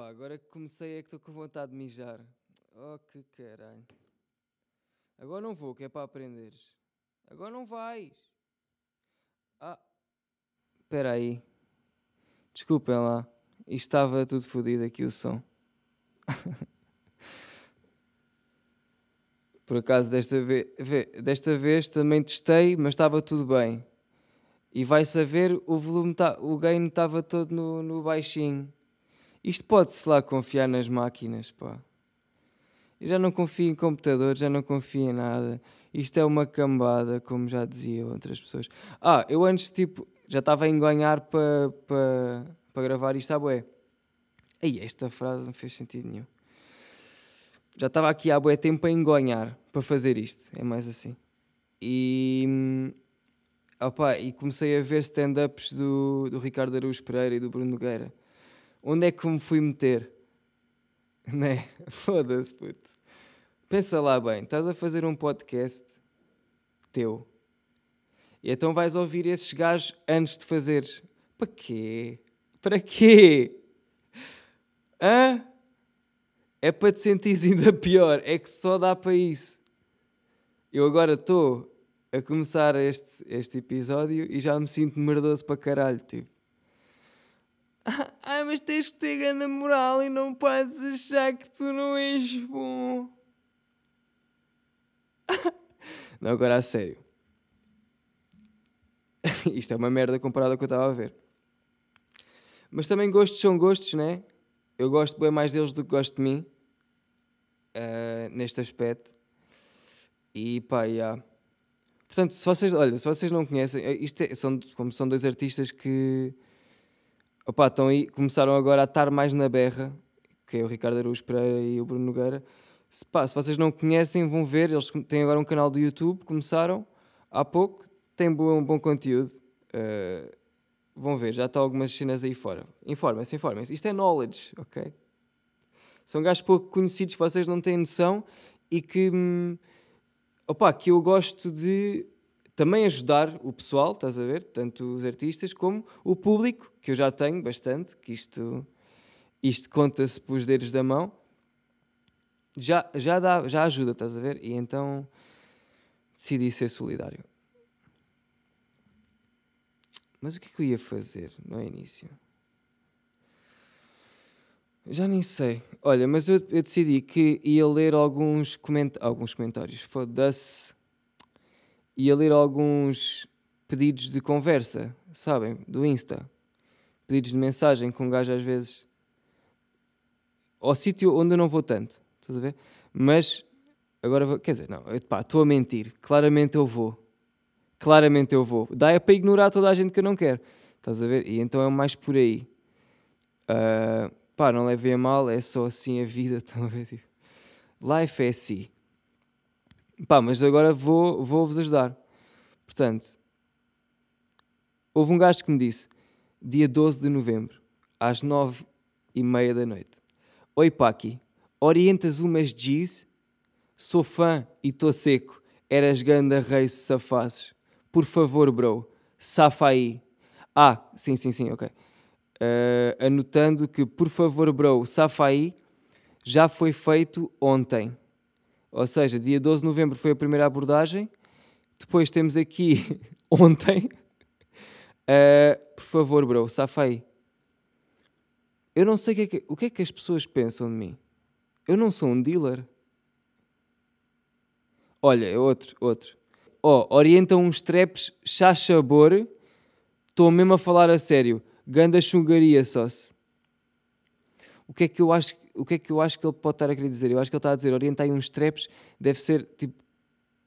Agora que comecei é que estou com vontade de mijar. Oh, que caralho. Agora não vou, que é para aprenderes. Agora não vais. Ah. Espera aí. Desculpem lá. Isto estava tudo fodido aqui o som. Por acaso, desta vez, desta vez também testei, mas estava tudo bem. E vai-se a ver, o volume, tá, o gain estava todo no, no baixinho. Isto pode-se lá confiar nas máquinas, pá. Eu já não confio em computadores, já não confio em nada. Isto é uma cambada, como já diziam outras pessoas. Ah, eu antes, tipo, já estava a enganhar para pa, pa gravar isto à bué. Aí, esta frase não fez sentido nenhum. Já estava aqui há bué tempo a engonhar para fazer isto. É mais assim. E... Opa, e comecei a ver stand-ups do, do Ricardo Araújo Pereira e do Bruno Nogueira onde é que me fui meter? Né? Foda-se, puto. Pensa lá bem, estás a fazer um podcast teu. E então vais ouvir esses gajos antes de fazeres. Para quê? Para quê? Hã? É para te sentires ainda pior. É que só dá para isso. Eu agora estou a começar este, este episódio e já me sinto merdoso para caralho, tipo. Ah, mas tens que ter grande moral e não podes achar que tu não és bom. não, agora a sério. Isto é uma merda comparado ao que eu estava a ver. Mas também gostos são gostos, né? Eu gosto bem mais deles do que gosto de mim. Uh, neste aspecto. E pá, yeah. Portanto, se vocês, olha, se vocês não conhecem, eh, isto é, são, como são dois artistas que Opa, estão aí, começaram agora a estar mais na berra, que é o Ricardo Araújo Pereira e o Bruno Nogueira. Se, pá, se vocês não conhecem, vão ver. Eles têm agora um canal do YouTube, começaram há pouco, têm bom, bom conteúdo. Uh, vão ver, já estão algumas cenas aí fora. Informem-se, informem-se. Isto é knowledge, ok? São gajos pouco conhecidos vocês não têm noção e que, hum, opa, que eu gosto de também ajudar o pessoal, estás a ver? Tanto os artistas como o público, que eu já tenho bastante, que isto, isto conta-se pelos dedos da mão. Já, já, dá, já ajuda, estás a ver? E então decidi ser solidário. Mas o que é que eu ia fazer no início? Já nem sei. Olha, mas eu, eu decidi que ia ler alguns, coment alguns comentários. Foda-se ia ler alguns pedidos de conversa, sabem? Do Insta. Pedidos de mensagem com um gajo às vezes. Ao sítio onde eu não vou tanto, estás a ver? Mas agora vou. Quer dizer, não, pá, estou a mentir. Claramente eu vou. Claramente eu vou. Dá é para ignorar toda a gente que eu não quero. Estás a ver? E então é mais por aí. Uh, pá, não levei a mal, é só assim a vida, estão a ver? Tipo, life é assim. Pá, mas agora vou, vou-vos ajudar. Portanto, houve um gajo que me disse, dia 12 de novembro, às 9 e meia da noite. Oi, Paqui, orientas umas G's? Sou fã e estou seco. Eras ganda rei se safasses. Por favor, bro, safa aí. Ah, sim, sim, sim, ok. Uh, anotando que, por favor, bro, safa aí, já foi feito ontem. Ou seja, dia 12 de novembro foi a primeira abordagem. Depois temos aqui ontem. Uh, por favor, bro, safa aí. Eu não sei o que, é que, o que é que as pessoas pensam de mim. Eu não sou um dealer. Olha, é outro, outro. Oh, orientam uns traps chá-sabor. Estou mesmo a falar a sério. Ganda chungaria só-se. O que é que eu acho o que é que eu acho que ele pode estar a querer dizer? Eu acho que ele está a dizer, orientai uns traps, deve ser tipo,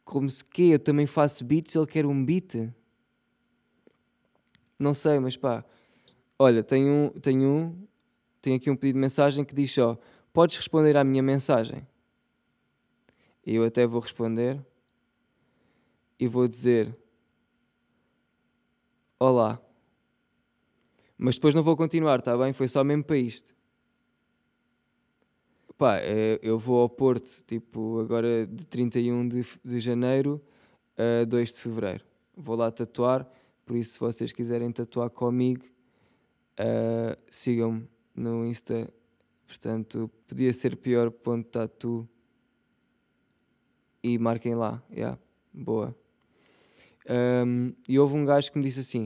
como se que eu também faço beats, ele quer um beat. Não sei, mas pá. Olha, tenho um, tenho um, tenho aqui um pedido de mensagem que diz só, podes responder à minha mensagem? Eu até vou responder e vou dizer Olá. Mas depois não vou continuar, está bem? Foi só mesmo para isto. Pá, é, eu vou ao Porto, tipo, agora de 31 de, de janeiro a 2 de fevereiro. Vou lá tatuar, por isso, se vocês quiserem tatuar comigo, uh, sigam-me no Insta Portanto, podia ser pior ponto tatu. E marquem lá. Yeah, boa. Um, e houve um gajo que me disse assim,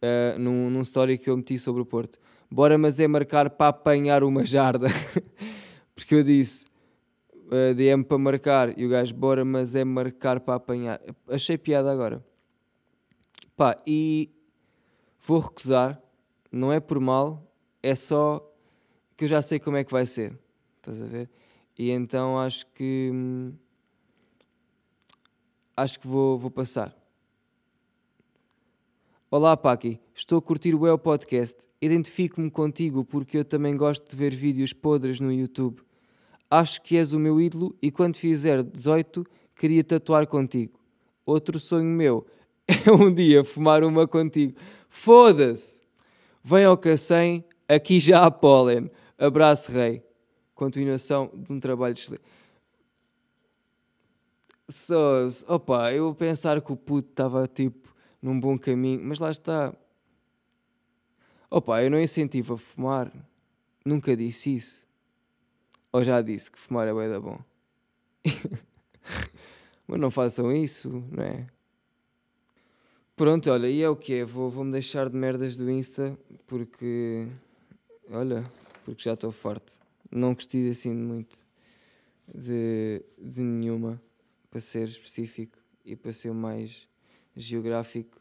uh, num, num story que eu meti sobre o Porto: Bora, mas é marcar para apanhar uma jarda. Porque eu disse: uh, DM para marcar. E o gajo: Bora, mas é marcar para apanhar. Achei piada agora. Pá, e vou recusar. Não é por mal, é só que eu já sei como é que vai ser. Estás a ver? E então acho que. Hum, acho que vou, vou passar. Olá, Paki. Estou a curtir o El Podcast. Identifico-me contigo porque eu também gosto de ver vídeos podres no YouTube. Acho que és o meu ídolo e quando fizer 18 queria tatuar contigo. Outro sonho meu é um dia fumar uma contigo. Foda-se! Vem ao Cacém, aqui já há pólen. Abraço, rei. Continuação de um trabalho excelente. Só, opa, eu pensar que o puto estava tipo num bom caminho, mas lá está. Opa, eu não incentivo a fumar. Nunca disse isso. Ou já disse que fumar é bem da bom. mas não façam isso, não é? Pronto, olha, e é o que é. Vou, vou-me deixar de merdas do Insta porque. Olha, porque já estou forte. Não gostei assim muito de, de nenhuma, para ser específico e para ser mais geográfico.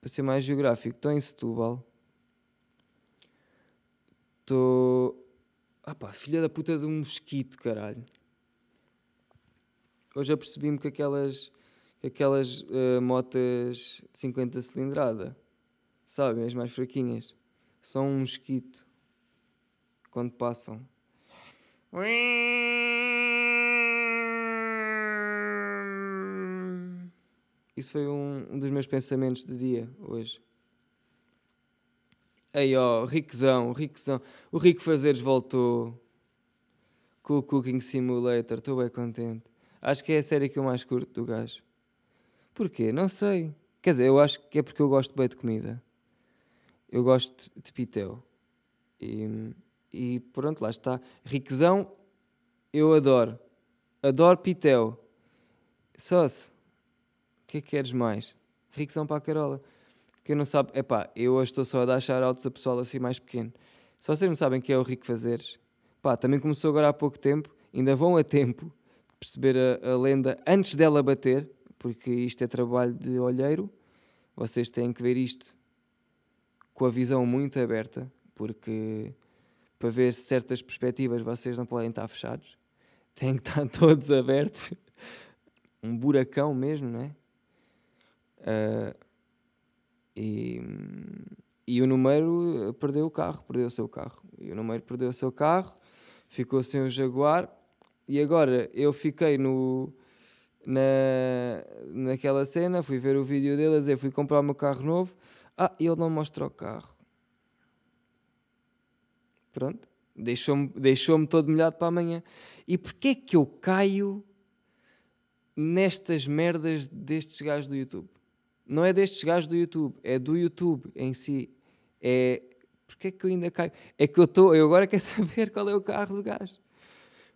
Para ser mais geográfico, estou em Setúbal. Estou. Ah pá, filha da puta de um mosquito, caralho. Hoje apercebi-me que aquelas aquelas uh, motas de 50 cilindrada, sabem, as mais fraquinhas, são um mosquito quando passam. Isso foi um, um dos meus pensamentos de dia hoje. Aí ó, Riquezão, Riquezão. O Rico Fazeres voltou com o Cooking Simulator, estou bem contente. Acho que é a série que eu mais curto do gajo. Porquê? Não sei. Quer dizer, eu acho que é porque eu gosto bem de comida. Eu gosto de pitel. E, e pronto, lá está. Riquezão, eu adoro. Adoro pitel. Só-se. O que é que queres mais? Riquezão para a Carola. Quem não sabe, é eu hoje estou só a dar shoutouts a pessoal assim mais pequeno. Se vocês não sabem que é o Rico Fazeres, pá, também começou agora há pouco tempo, ainda vão a tempo de perceber a, a lenda antes dela bater porque isto é trabalho de olheiro. Vocês têm que ver isto com a visão muito aberta, porque para ver certas perspectivas vocês não podem estar fechados, têm que estar todos abertos. Um buracão mesmo, não é? Uh, e, e o número perdeu o carro, perdeu o seu carro. E o número perdeu o seu carro, ficou sem o Jaguar. E agora eu fiquei no, na, naquela cena, fui ver o vídeo dele a dizer, fui comprar o meu carro novo, ah, ele não mostra o carro. Pronto, deixou-me deixou todo molhado para amanhã. E porquê é que eu caio nestas merdas destes gajos do YouTube? Não é destes gajos do YouTube, é do YouTube em si. É porquê é que eu ainda caio? É que eu estou, eu agora quero saber qual é o carro do gajo.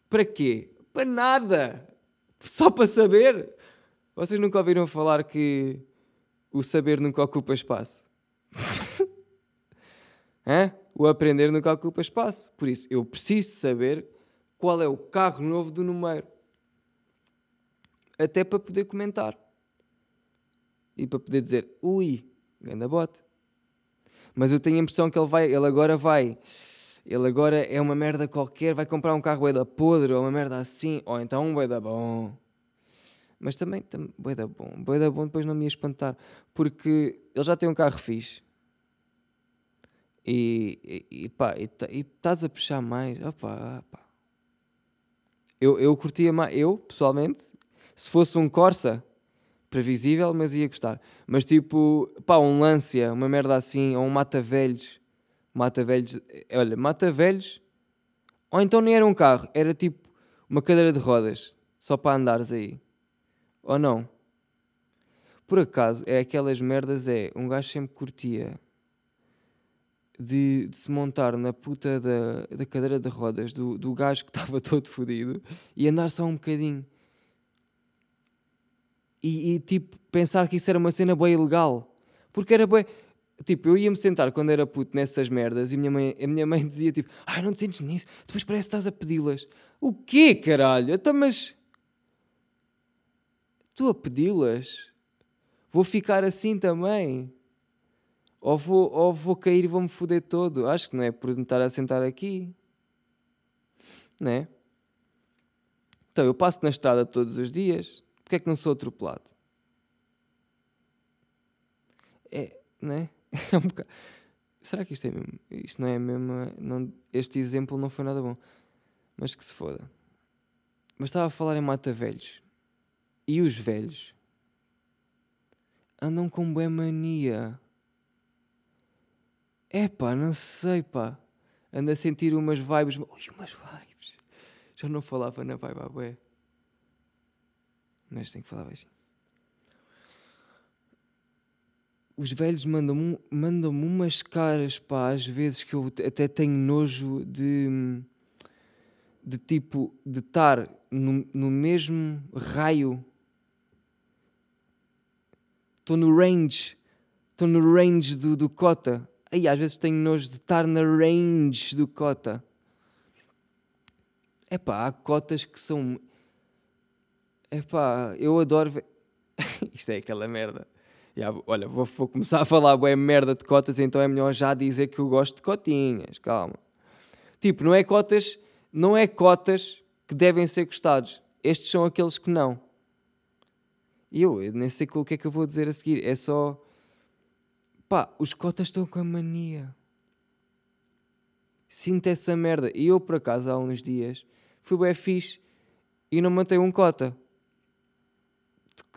Para quê? Para nada só para saber. Vocês nunca ouviram falar que o saber nunca ocupa espaço? Hã? O aprender nunca ocupa espaço. Por isso, eu preciso saber qual é o carro novo do número. Até para poder comentar. E para poder dizer, ui, ganda bote. Mas eu tenho a impressão que ele vai, ele agora vai ele agora é uma merda qualquer, vai comprar um carro da podre ou uma merda assim, ou então um da bom. Mas também, também da bom. da bom depois não me ia espantar, porque ele já tem um carro fixe. E, e, e pá, e, tá, estás a puxar mais. Opa, opa. Eu, eu curtia mais, eu pessoalmente, se fosse um Corsa, previsível, mas ia gostar. Mas tipo, pá, um Lancia, uma merda assim, ou um Mata Velhos Mata Velhos, olha, Mata Velhos, ou então nem era um carro, era tipo uma cadeira de rodas, só para andares aí. Ou não? Por acaso, é aquelas merdas, é, um gajo sempre curtia de, de se montar na puta da, da cadeira de rodas do, do gajo que estava todo fodido e andar só um bocadinho. E, e, tipo, pensar que isso era uma cena bem ilegal. Porque era bem. Tipo, eu ia-me sentar quando era puto nessas merdas e minha mãe, a minha mãe dizia tipo: Ai, não te sentes nisso? Depois parece que estás a pedi-las. O quê, caralho? Então, mas. Tu a pedi-las? Vou ficar assim também? Ou vou, ou vou cair e vou-me foder todo? Acho que não é por me estar a sentar aqui. Não é? Então, eu passo na estrada todos os dias. Porquê é que não sou atropelado? É, não é? É um bocado... Será que isto é mesmo? Isto não é mesmo. Não, este exemplo não foi nada bom. Mas que se foda. Mas estava a falar em mata velhos. E os velhos andam com boa mania. É pá, não sei pá. Anda a sentir umas vibes. Ui, umas vibes. Já não falava na vibe à bué. Mas tenho que falar baixinho os velhos mandam-me mandam umas caras, pá, às vezes que eu até tenho nojo de, de tipo, de estar no, no mesmo raio. Estou no range, estou no range do, do cota. Aí às vezes tenho nojo de estar na range do cota. É pá, há cotas que são. É pá, eu adoro. Isto é aquela merda Yeah, olha, vou, vou, começar a falar boa merda de cotas, então é melhor já dizer que eu gosto de cotinhas, calma. Tipo, não é cotas, não é cotas que devem ser gostados. Estes são aqueles que não. E eu, eu nem sei o que é que eu vou dizer a seguir. É só. Pá, os cotas estão com a mania. Sinto essa merda. E eu, por acaso, há uns dias, fui bem fixe e não mantei um cota.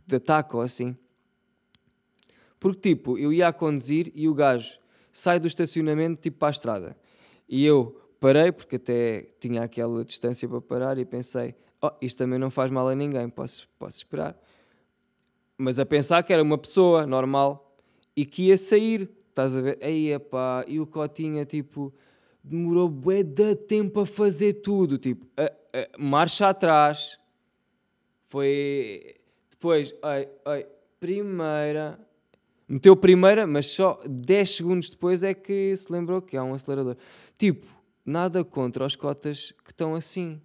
De taco, assim. Porque, tipo, eu ia a conduzir e o gajo sai do estacionamento, tipo, para a estrada. E eu parei, porque até tinha aquela distância para parar, e pensei: oh, isto também não faz mal a ninguém, posso, posso esperar. Mas a pensar que era uma pessoa normal e que ia sair, estás a ver? Aí, e o Cotinha, tipo, demorou bué de tempo a fazer tudo, tipo, a, a, marcha atrás. Foi. Depois, ai, ai, primeira, Meteu primeira, mas só 10 segundos depois é que se lembrou que há um acelerador. Tipo, nada contra os cotas que estão assim,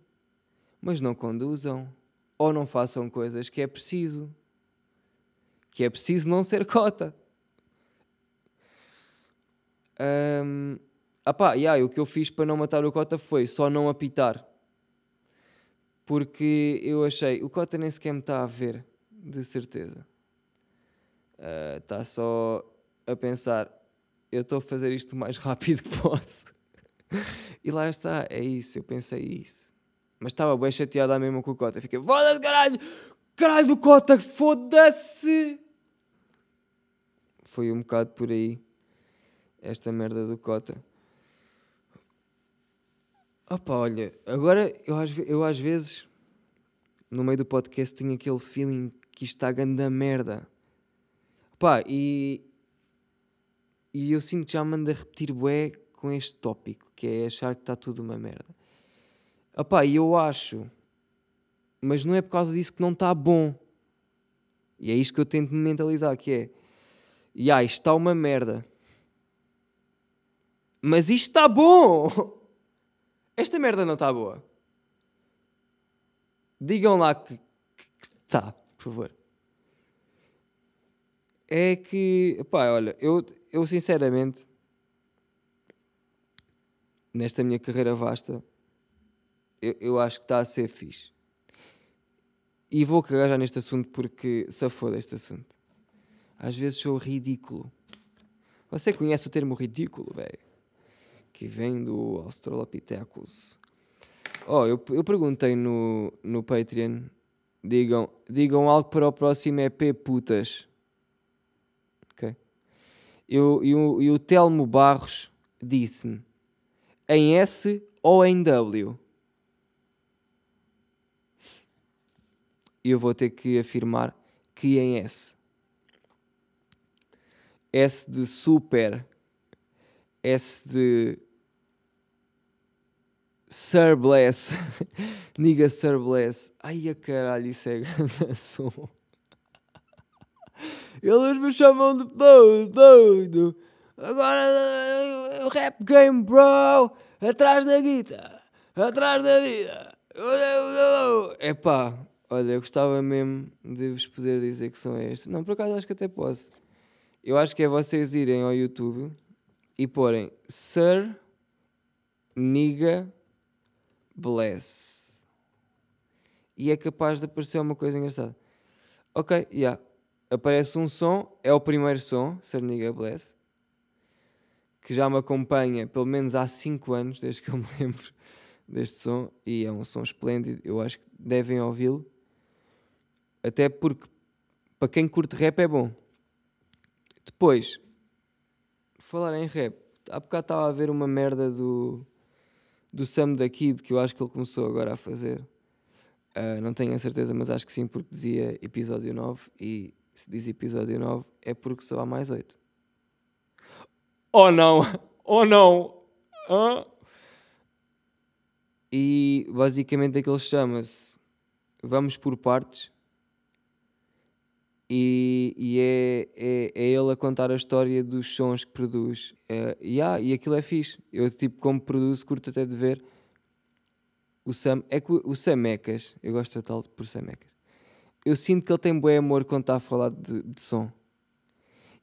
mas não conduzam ou não façam coisas que é preciso. Que é preciso não ser cota. Um, apá, yeah, o que eu fiz para não matar o cota foi só não apitar. Porque eu achei, o cota nem sequer me está a ver, de certeza está uh, só a pensar: eu estou a fazer isto o mais rápido que posso. e lá está, é isso, eu pensei isso. Mas estava bem chateado à mesma com o Cota. Fiquei: foda-se, caralho! Caralho do Cota, foda-se! Foi um bocado por aí esta merda do Cota. Opa, olha, agora eu, eu às vezes no meio do podcast tenho aquele feeling que isto está grande merda. Pá, e, e eu sinto que já me a repetir bué com este tópico, que é achar que está tudo uma merda. Opá, e eu acho, mas não é por causa disso que não está bom. E é isto que eu tento me mentalizar, que é, e ah, isto está uma merda. Mas isto está bom! Esta merda não está boa. Digam lá que está, por favor é que, pá, olha, eu, eu sinceramente, nesta minha carreira vasta, eu, eu acho que está a ser fixe. E vou cagar já neste assunto porque safou deste assunto. Às vezes sou ridículo. Você conhece o termo ridículo, velho? Que vem do Australopithecus. Oh, eu, eu perguntei no, no Patreon. Digam, digam algo para o próximo EP putas eu, e, o, e o Telmo Barros disse-me em S ou em W? Eu vou ter que afirmar que em S. S de super. S de Sir Bless. Niga Sir Bless. Ai a caralho, isso é grande som. Eles me chamam de doido. Agora o rap game, bro. Atrás da guita. Atrás da vida. É pá, olha, eu gostava mesmo de vos poder dizer que são estes. Não, por acaso acho que até posso. Eu acho que é vocês irem ao YouTube e porem Sir Niga Bless. E é capaz de aparecer uma coisa engraçada. Ok. Yeah. Aparece um som, é o primeiro som, Sir Niga Bless, que já me acompanha pelo menos há 5 anos, desde que eu me lembro deste som, e é um som esplêndido. Eu acho que devem ouvi-lo, até porque para quem curte rap é bom. Depois, falar em rap, há bocado estava a ver uma merda do do Sam da Kid, que eu acho que ele começou agora a fazer. Uh, não tenho a certeza, mas acho que sim, porque dizia episódio 9 e se diz episódio 9 é porque só há mais 8. Oh não! Oh não! Ah. E basicamente aquilo chama-se Vamos por Partes e, e é, é, é, ele a contar a história dos sons que produz. É, yeah, e aquilo é fixe. Eu, tipo, como produzo, curto até de ver. O Sam, é que o Samecas, eu gosto de tal por Samecas. Eu sinto que ele tem bom amor quando está a falar de, de som.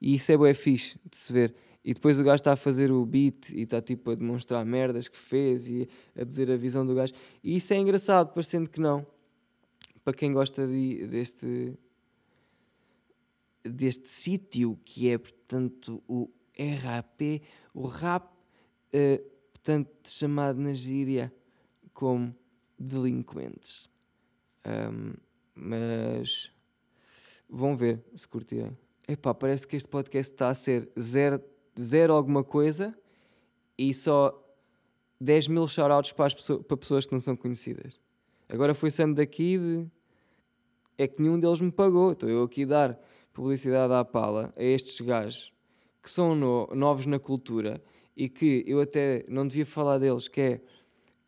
E isso é bem fixe de se ver. E depois o gajo está a fazer o beat e está tipo a demonstrar merdas que fez e a dizer a visão do gajo. E isso é engraçado, parecendo que não. Para quem gosta de, deste, deste sítio que é, portanto, o RAP, o rap, uh, portanto, chamado na gíria como delinquentes. Um, mas vão ver se curtirem. Epá, parece que este podcast está a ser zero, zero alguma coisa e só 10 mil shoutouts para, pessoas, para pessoas que não são conhecidas. Agora foi Sam daqui de... É que nenhum deles me pagou. Estou eu aqui a dar publicidade à pala a estes gajos que são no, novos na cultura e que eu até não devia falar deles, que é,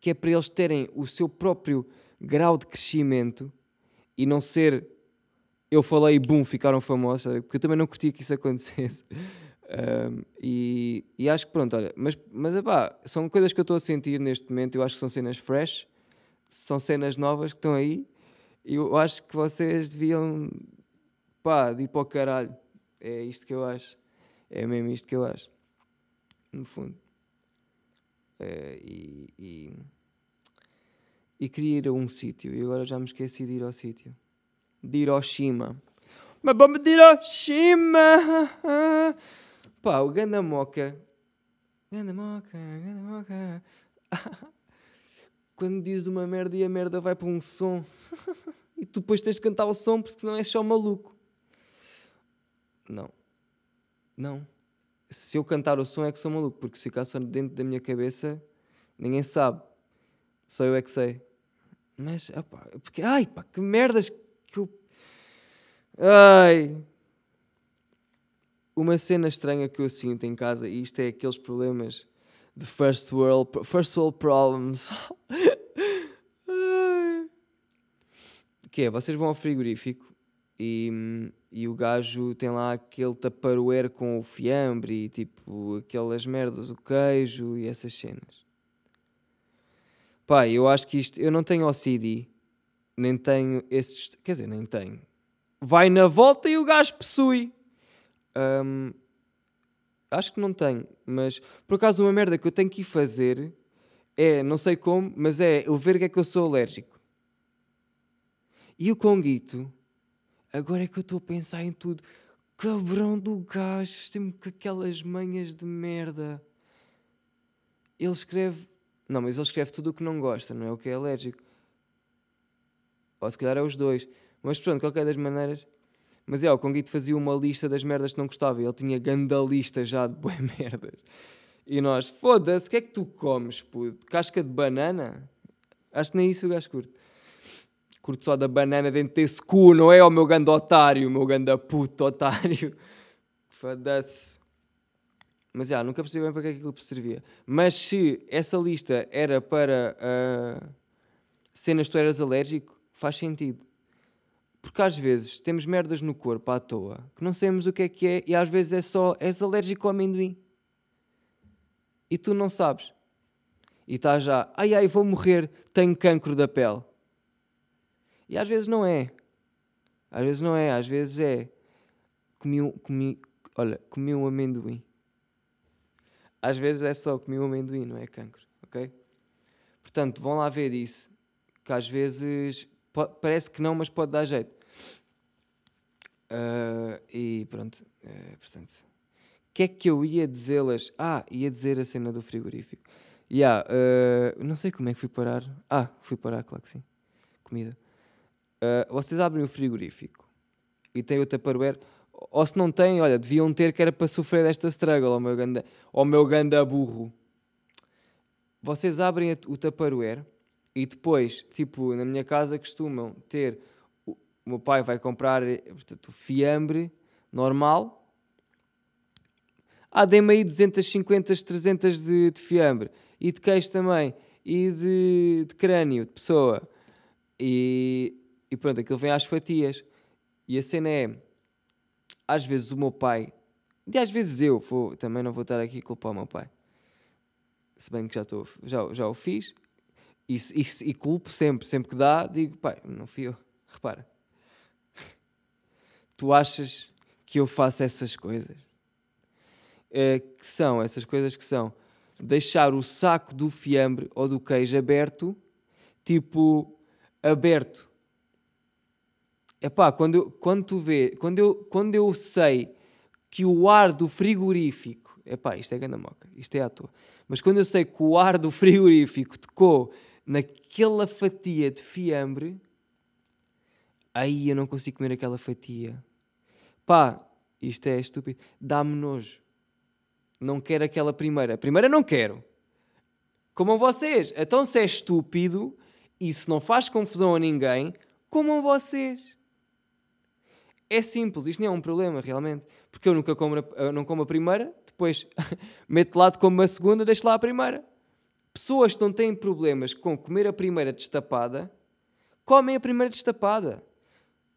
que é para eles terem o seu próprio grau de crescimento e não ser eu falei e bum, ficaram famosos, porque eu também não curtia que isso acontecesse. Um, e, e, acho que pronto, olha, mas, mas epá, são coisas que eu estou a sentir neste momento. Eu acho que são cenas fresh, são cenas novas que estão aí. E eu acho que vocês deviam pá, de ir para o caralho. É isto que eu acho. É mesmo isto que eu acho. No fundo. É, e, e, e, queria ir a um sítio. E agora já me esqueci de ir ao sítio. De Hiroshima. Mas vamos de Hiroshima! Pá, o Ganda Moca. Ganda Moca, Ganda Moca. Quando diz uma merda e a merda vai para um som. e tu depois tens de cantar o som porque senão és só maluco. Não. Não. Se eu cantar o som é que sou maluco, porque se ficar só dentro da minha cabeça, ninguém sabe. Só eu é que sei. Mas, opá, porque, ai pá, que merdas que eu. Ai. Uma cena estranha que eu sinto em casa, e isto é aqueles problemas de first world, first world problems. que é, vocês vão ao frigorífico e, e o gajo tem lá aquele taparoeiro com o fiambre e tipo aquelas merdas, o queijo e essas cenas. Pá, eu acho que isto. Eu não tenho OCD, nem tenho esses. Quer dizer, nem tenho. Vai na volta e o gajo possui. Um, acho que não tenho, mas por acaso uma merda que eu tenho que ir fazer é, não sei como, mas é ver que é que eu sou alérgico. E o Conguito Agora é que eu estou a pensar em tudo. Cabrão do gajo, sempre com aquelas manhas de merda. Ele escreve. Não, mas ele escreve tudo o que não gosta, não é o que é alérgico. Ou se calhar é os dois. Mas pronto, qualquer das maneiras. Mas é, o Conguito fazia uma lista das merdas que não gostava. Ele tinha ganda lista já de boas merdas. E nós, foda-se, o que é que tu comes, puto? Casca de banana? Acho que nem isso o gajo curte curto só da banana dentro desse cu, não é o meu ganda otário, meu ganda puto otário. Foda-se. Mas já, nunca percebi bem para é que aquilo servia. Mas se essa lista era para uh, cenas que tu eras alérgico, faz sentido. Porque às vezes temos merdas no corpo à toa que não sabemos o que é que é e às vezes é só és alérgico ao amendoim. E tu não sabes. E estás já, ai ai, vou morrer, tenho cancro da pele. E às vezes não é. Às vezes não é, às vezes é. Comi um, comi, olha, comi um amendoim. Às vezes é só comi um amendoim, não é cancro, ok? Portanto, vão lá ver isso. Que às vezes parece que não, mas pode dar jeito. Uh, e pronto, uh, portanto. O que é que eu ia dizê-las? Ah, ia dizer a cena do frigorífico. Yeah, uh, não sei como é que fui parar. Ah, fui parar, claro que sim. Comida. Uh, vocês abrem o frigorífico e têm o Tupperware. Ou se não têm, olha, deviam ter que era para sofrer desta struggle, ao meu ganda, ao meu ganda burro. Vocês abrem o Tupperware e depois, tipo, na minha casa costumam ter. O, meu pai vai comprar portanto, o fiambre normal. Ah, dei-me aí 250, 300 de, de, fiambre. E de queijo também. E de, de crânio, de pessoa. E, e pronto, aquilo vem às fatias. E a cena é. Às vezes o meu pai. E às vezes eu. Vou, também não vou estar aqui a culpar o meu pai. Se bem que já, estou, já, já o fiz. E, e, e culpo sempre, sempre que dá, digo, pai, não fui eu. Repara. tu achas que eu faço essas coisas? É, que são essas coisas que são deixar o saco do fiambre ou do queijo aberto, tipo, aberto. É pá, quando, quando tu vê, quando eu, quando eu sei que o ar do frigorífico, é pá, isto é ganda moca, isto é à toa, mas quando eu sei que o ar do frigorífico tocou naquela fatia de fiambre, aí eu não consigo comer aquela fatia. Pá, isto é estúpido. Dá-me nojo. Não quero aquela primeira. A primeira não quero. Comam vocês. Então se é estúpido e se não faz confusão a ninguém, comam vocês. É simples, isto nem é um problema realmente. Porque eu nunca como, eu não como a primeira, depois meto lado como a segunda, deixo lá a primeira. Pessoas que não têm problemas com comer a primeira destapada, comem a primeira destapada.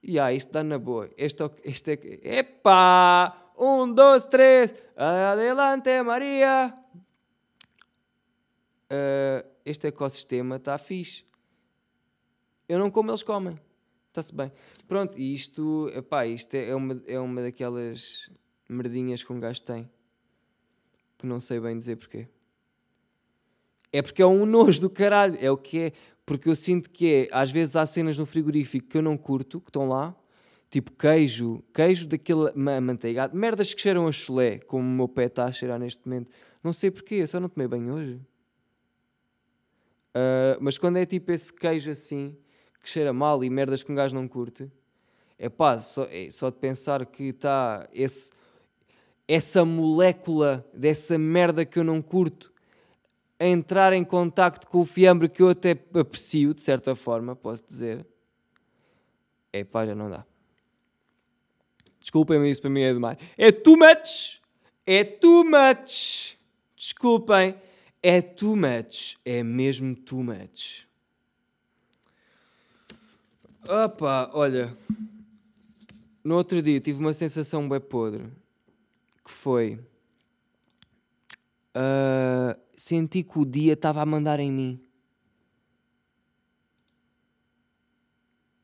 E ah, isto dá na boa. Este, é este é. Epá! Um, dois, três. Adelante, Maria! Uh, este ecossistema está fixe. Eu não como, eles comem. Está-se bem. Pronto, e isto, epá, isto é, é uma, é uma daquelas merdinhas que um gajo tem. Que não sei bem dizer porquê. É porque é um nojo do caralho. É o que é. Porque eu sinto que é. Às vezes há cenas no frigorífico que eu não curto, que estão lá. Tipo queijo, queijo daquele manteigado. Merdas que cheiram a chulé, como o meu pé está a cheirar neste momento. Não sei porquê, eu só não tomei bem hoje. Uh, mas quando é tipo esse queijo assim, que cheira mal e merdas que um gajo não curte, é pá, só, é, só de pensar que está essa molécula dessa merda que eu não curto a entrar em contacto com o fiambre que eu até aprecio, de certa forma, posso dizer. É pá, já não dá. Desculpem-me, isso para mim é demais. É too much! É too much! Desculpem, é too much. É mesmo too much. Opa, olha. No outro dia tive uma sensação bem podre. Que foi. Uh, senti que o dia estava a mandar em mim.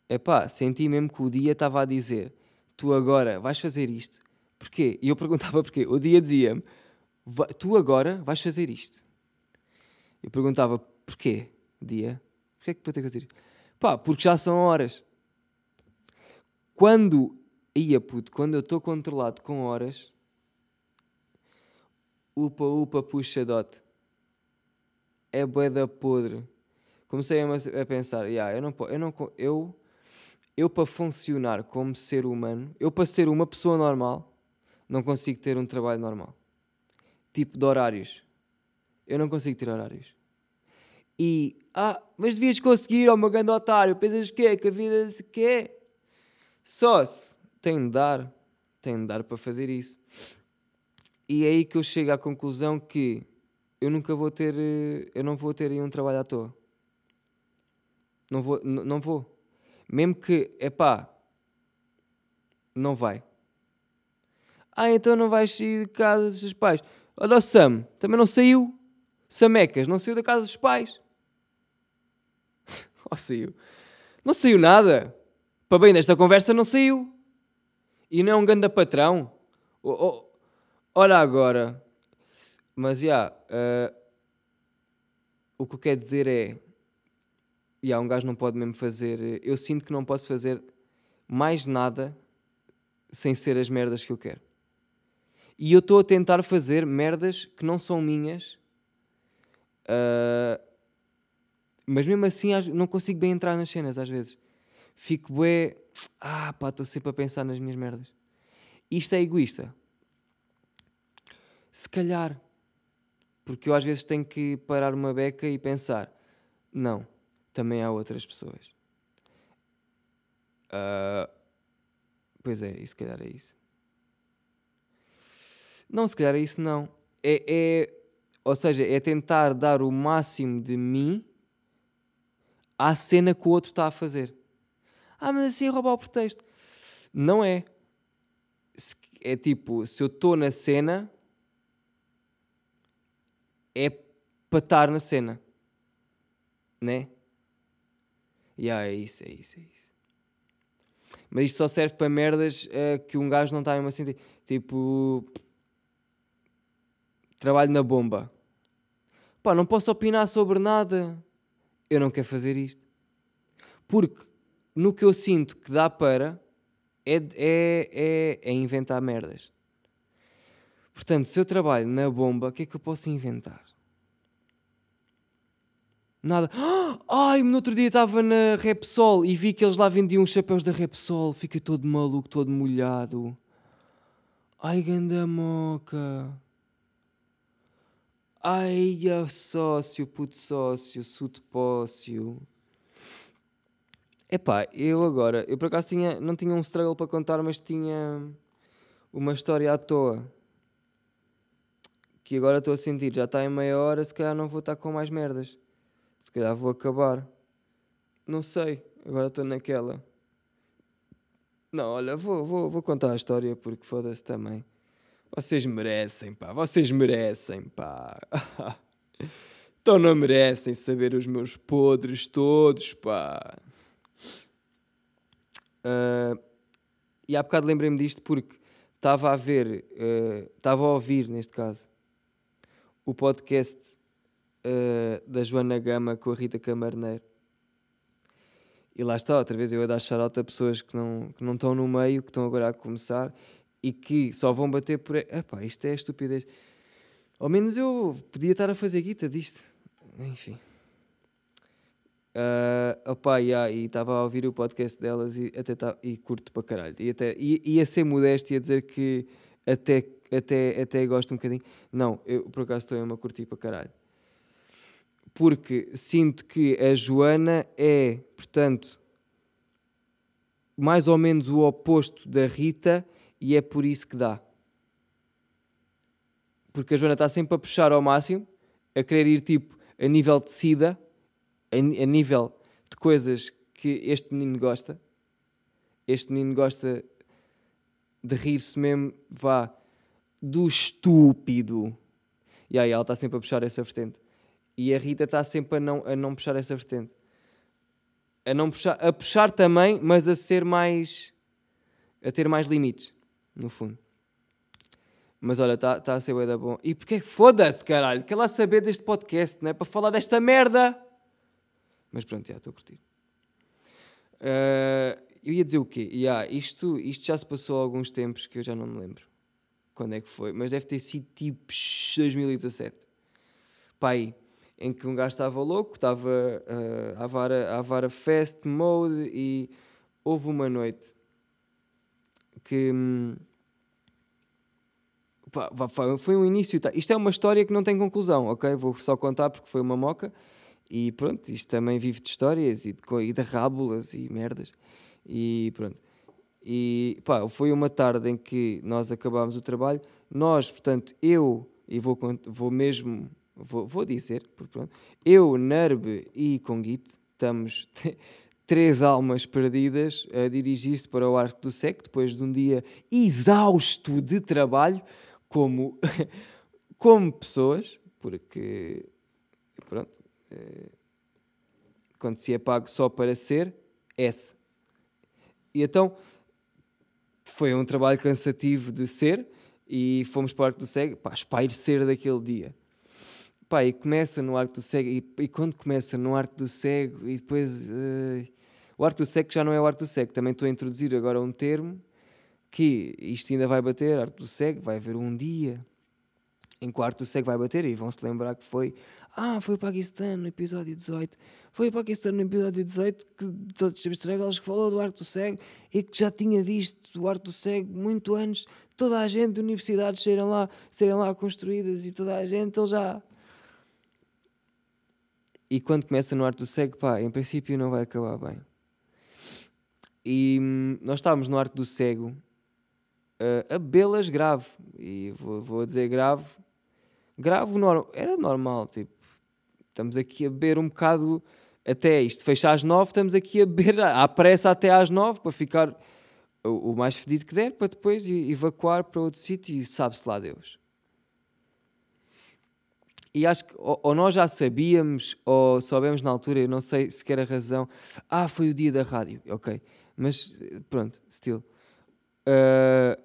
Epá, senti mesmo que o dia estava a dizer: Tu agora vais fazer isto. Porquê? E eu perguntava porquê. O dia dizia-me: Tu agora vais fazer isto. Eu perguntava: Porquê, dia? Porquê é que vou ter que fazer isto? Pá, porque já são horas. Quando. Ia puto, quando eu estou controlado com horas. Upa, upa, puxa dote é boeda podre. Comecei a, pensar, yeah, eu não eu não eu eu para funcionar como ser humano, eu para ser uma pessoa normal, não consigo ter um trabalho normal. Tipo de horários. Eu não consigo ter horários. E, ah, mas devias conseguir, ó oh, meu grande otário, pensas que é? Que a vida se quer? Só se tem de dar, tem de dar para fazer isso. E é aí que eu chego à conclusão que eu nunca vou ter, eh, eu não vou ter um trabalho à toa. Não vou, não vou. Mesmo que, é pá, não vai. Ah, então não vais sair de casa dos seus pais. Olha o Sam, também não saiu. Samecas, não saiu da casa dos pais. Ou saiu? Não saiu nada. Para bem desta conversa não saiu. E não é um ganda patrão. Oh, oh, olha agora. Mas, já, yeah, uh, o que eu quero dizer é... Já, yeah, um gajo não pode mesmo fazer... Eu sinto que não posso fazer mais nada sem ser as merdas que eu quero. E eu estou a tentar fazer merdas que não são minhas. Uh, mas mesmo assim não consigo bem entrar nas cenas às vezes. Fico bué... Ah pá, estou sempre a pensar nas minhas merdas. Isto é egoísta? Se calhar. Porque eu às vezes tenho que parar uma beca e pensar: não, também há outras pessoas. Uh, pois é, e se calhar é isso. Não, se calhar é isso não. É, é, ou seja, é tentar dar o máximo de mim à cena que o outro está a fazer. Ah, mas assim é roubar o pretexto. Não é. É tipo, se eu estou na cena, é para estar na cena. Né? E yeah, é isso, é isso, é isso. Mas isto só serve para merdas uh, que um gajo não está mesmo a sentir. Tipo, trabalho na bomba. Pá, não posso opinar sobre nada. Eu não quero fazer isto. Porque no que eu sinto que dá para é, é, é, é inventar merdas. Portanto, se eu trabalho na bomba, o que é que eu posso inventar? Nada. Ai, no outro dia estava na Repsol e vi que eles lá vendiam os chapéus da Repsol. Fiquei todo maluco, todo molhado. Ai, ganda moca. Ai, sócio, puto sócio, sutpócio. Epá, eu agora, eu por acaso tinha, não tinha um struggle para contar, mas tinha uma história à toa. Que agora estou a sentir, já está em meia hora, se calhar não vou estar com mais merdas. Se calhar vou acabar. Não sei, agora estou naquela. Não, olha, vou, vou, vou contar a história porque foda-se também. Vocês merecem, pá. Vocês merecem, pá. então não merecem saber os meus podres todos, pá. Uh, e há bocado lembrei-me disto porque estava a ver, estava uh, a ouvir, neste caso, o podcast uh, da Joana Gama com a Rita Camarneiro. E lá está, outra vez eu a dar shout a pessoas que não, que não estão no meio, que estão agora a começar e que só vão bater por. Epá, isto é estupidez. Ao menos eu podia estar a fazer guita disto. Enfim. Uh, opa, yeah, e estava a ouvir o podcast delas e até tá, e curto para caralho. E até ia, ia ser modesto e ia dizer que até, até, até gosto um bocadinho. Não, eu por acaso estou a curtir para caralho. Porque sinto que a Joana é, portanto, mais ou menos o oposto da Rita e é por isso que dá. Porque a Joana está sempre a puxar ao máximo, a querer ir tipo a nível de sida, a, a nível de coisas que este menino gosta. Este menino gosta de rir-se mesmo, vá, do estúpido. E aí ela está sempre a puxar essa vertente. E a Rita está sempre a não, a não puxar essa vertente. A não puxar, a puxar também, mas a ser mais. a ter mais limites no fundo. Mas olha, está tá a ser bem da bom. E porque foda-se, caralho, quer lá saber deste podcast, não é? Para falar desta merda. Mas pronto, já estou a curtir. Uh, eu ia dizer o quê? Yeah, isto, isto já se passou há alguns tempos que eu já não me lembro quando é que foi, mas deve ter sido tipo 2017. Pai, em que um gajo estava louco, estava uh, à, vara, à vara fast mode e houve uma noite que hum, foi um início. Tá. Isto é uma história que não tem conclusão, ok? Vou só contar porque foi uma moca. E pronto, isto também vive de histórias e de, e de rábulas e merdas. E pronto. E pá, foi uma tarde em que nós acabámos o trabalho. Nós, portanto, eu, e vou, vou mesmo, vou, vou dizer, porque pronto, eu, Nerbe e Conguito, estamos três almas perdidas a dirigir-se para o Arco do Sec, depois de um dia exausto de trabalho, como, como pessoas, porque, pronto, é, quando se é pago só para ser, S. E então foi um trabalho cansativo de ser e fomos para o Arco do Cego, pá, espairecer daquele dia. Pá, e começa no Arco do Cego, e, e quando começa no Arco do Cego, e depois. Uh, o do Cego já não é o do Cego, também estou a introduzir agora um termo que isto ainda vai bater, do Cego, vai haver um dia em que o do Cego vai bater e vão-se lembrar que foi ah, foi o Paquistão no episódio 18. Foi o Paquistão no episódio 18 que todos os estrelas que falou do do Cego e que já tinha visto o do Cego muito antes toda a gente de universidades serem lá, serem lá construídas e toda a gente ele já. E quando começa no do Cego, pá, em princípio não vai acabar bem. E hum, nós estávamos no Arco do Cego uh, a belas grave. E vou, vou dizer grave. Grave era normal, tipo Estamos aqui a beber um bocado até isto fechar às nove, estamos aqui a beber à pressa até às nove para ficar o, o mais fedido que der, para depois evacuar para outro sítio e sabe-se lá Deus. E acho que ou, ou, nós já sabíamos, ou soubemos na altura, eu não sei sequer a razão. Ah, foi o dia da rádio, ok. Mas pronto, still. Uh,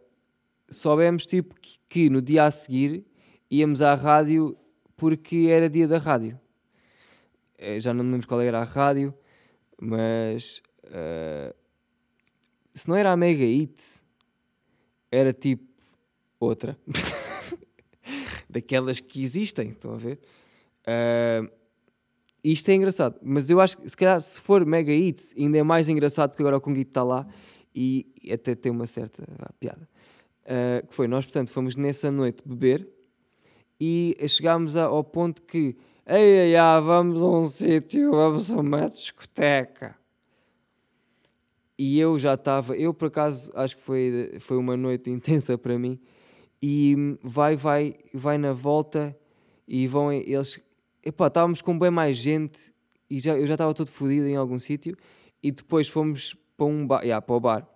soubemos tipo que, que no dia a seguir íamos à rádio porque era dia da rádio. Eh, já não me lembro qual era a rádio, mas uh, se não era a Mega Hit, era tipo outra. Daquelas que existem, estão a ver? Uh, isto é engraçado, mas eu acho que se calhar se for Mega Hit ainda é mais engraçado porque agora o Conguito está lá e até tem uma certa ah, piada. Uh, que foi, nós portanto fomos nessa noite beber e chegámos ao ponto que Ei, ei, ah, vamos a um sítio, vamos a uma discoteca. E eu já estava, eu por acaso acho que foi, foi uma noite intensa para mim. E vai, vai, vai na volta e vão eles. Epá, estávamos com bem mais gente e já, eu já estava todo fodido em algum sítio. E depois fomos para um bar, yeah, para o bar.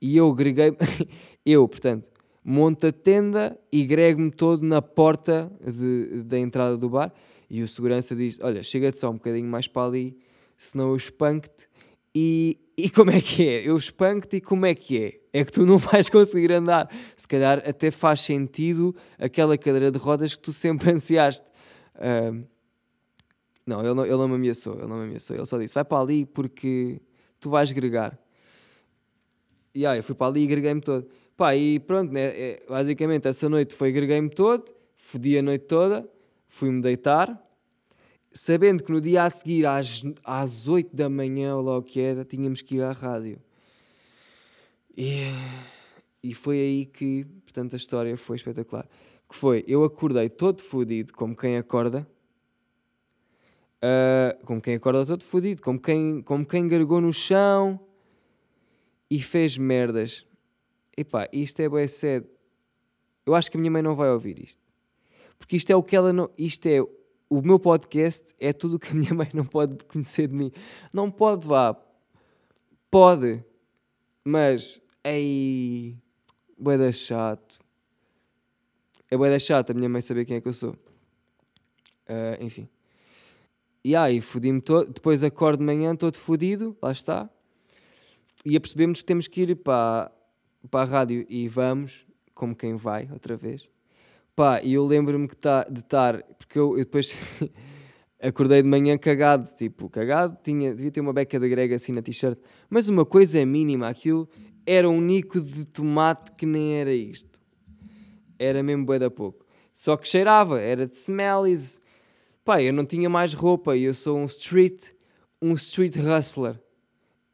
E eu greguei, eu, portanto, monto a tenda e grego-me todo na porta de, da entrada do bar e o segurança diz: Olha, chega-te só um bocadinho mais para ali, senão eu espanco-te. E, e como é que é? Eu espanco-te e como é que é? É que tu não vais conseguir andar. Se calhar até faz sentido aquela cadeira de rodas que tu sempre ansiaste. Uh, não, ele não, ele não me ameaçou, ele não me ameaçou. Ele só disse: Vai para ali porque tu vais gregar. E aí, eu fui para ali e greguei-me todo. Pá, e pronto, né, é, basicamente essa noite foi greguei-me todo, fodi a noite toda fui-me deitar, sabendo que no dia a seguir, às, às 8 da manhã, ou lá o que era, tínhamos que ir à rádio. E, e foi aí que, portanto, a história foi espetacular. Que foi, eu acordei todo fodido, como quem acorda, uh, como quem acorda todo fodido, como quem, como quem gargou no chão e fez merdas. Epá, isto é bem sério. Eu acho que a minha mãe não vai ouvir isto. Porque isto é o que ela não. Isto é. O meu podcast é tudo o que a minha mãe não pode conhecer de mim. Não pode, vá. Pode. Mas. Ei. Boeda chato. É boeda chato a minha mãe saber quem é que eu sou. Uh, enfim. E aí, fodi-me todo. Depois acordo de manhã todo fodido. Lá está. E apercebemos que temos que ir para, para a rádio. E vamos, como quem vai, outra vez. Pá, e eu lembro-me tá, de estar, porque eu, eu depois acordei de manhã cagado, tipo, cagado, tinha, devia ter uma beca de grega assim na t-shirt, mas uma coisa é mínima, aquilo era um nico de tomate que nem era isto. Era mesmo bué da pouco. Só que cheirava, era de smellies. Pá, eu não tinha mais roupa, eu sou um street, um street hustler.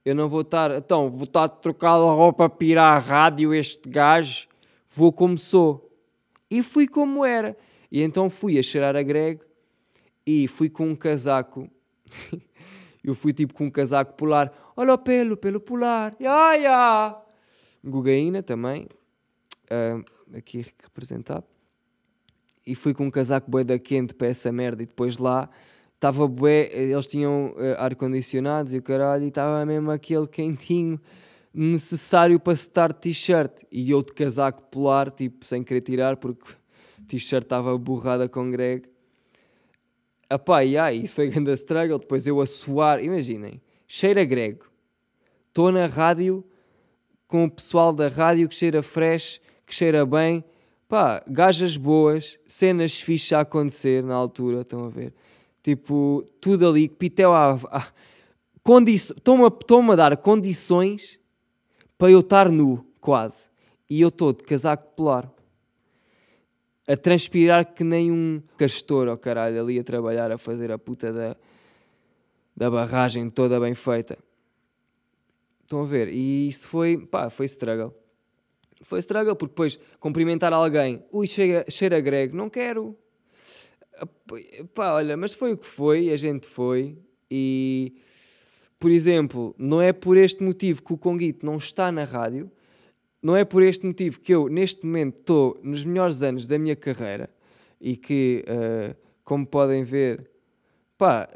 Eu não vou estar, então, vou estar trocado a roupa para ir à rádio este gajo, vou como sou. E fui como era. E então fui a cheirar a Greg e fui com um casaco. eu fui tipo com um casaco polar. Olha o pelo, pelo polar. Ya, ya. Gugaína também, uh, aqui representado. E fui com um casaco bué da quente para essa merda. E depois lá estava bué, eles tinham uh, ar-condicionados e o caralho, e estava mesmo aquele quentinho necessário para estar t-shirt. E eu de casaco polar, tipo, sem querer tirar, porque t-shirt estava borrada com Greg. Apá, e aí, isso foi grande struggle. Depois eu a suar, imaginem, cheira grego. Estou na rádio com o pessoal da rádio que cheira fresh, que cheira bem. Pá, gajas boas, cenas fixas a acontecer na altura, estão a ver? Tipo, tudo ali, pitel a. a Estão-me a dar condições para eu estar nu, quase. E eu estou de casaco polar. A transpirar que nem um castor, ó oh caralho, ali a trabalhar, a fazer a puta da, da barragem toda bem feita. Estão a ver? E isso foi, pá, foi struggle. Foi struggle, porque depois cumprimentar alguém, ui, cheira, cheira grego, não quero. Pá, olha, mas foi o que foi, a gente foi. E, por exemplo, não é por este motivo que o Conguito não está na rádio, não é por este motivo que eu, neste momento, estou nos melhores anos da minha carreira e que, uh, como podem ver, pá,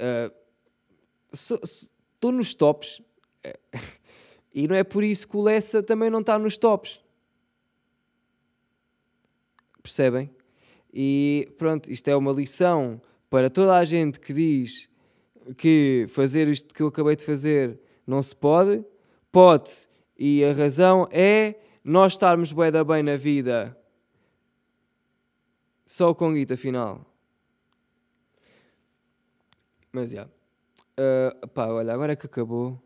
estou uh, nos tops. E não é por isso que o Lessa também não está nos tops. Percebem? E pronto, isto é uma lição para toda a gente que diz que fazer isto que eu acabei de fazer não se pode. Pode. E a razão é nós estarmos bem da bem na vida. Só com guita final. Mas já. Yeah. Uh, pá, olha, agora que acabou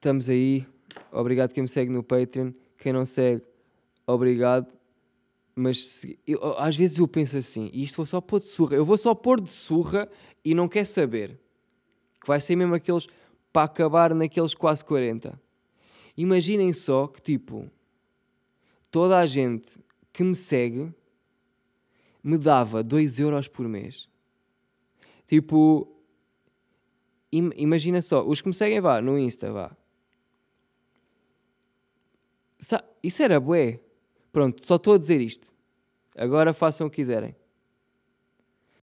estamos aí. Obrigado quem me segue no Patreon. Quem não segue, obrigado. Mas se, eu, às vezes eu penso assim, e isto vou só pôr de surra. Eu vou só pôr de surra e não quer saber. Que vai ser mesmo aqueles para acabar naqueles quase 40. Imaginem só que tipo, toda a gente que me segue me dava 2 euros por mês. Tipo, im, imagina só, os que me seguem vá no Insta, vá. Isso era bué. Pronto, só estou a dizer isto. Agora façam o que quiserem.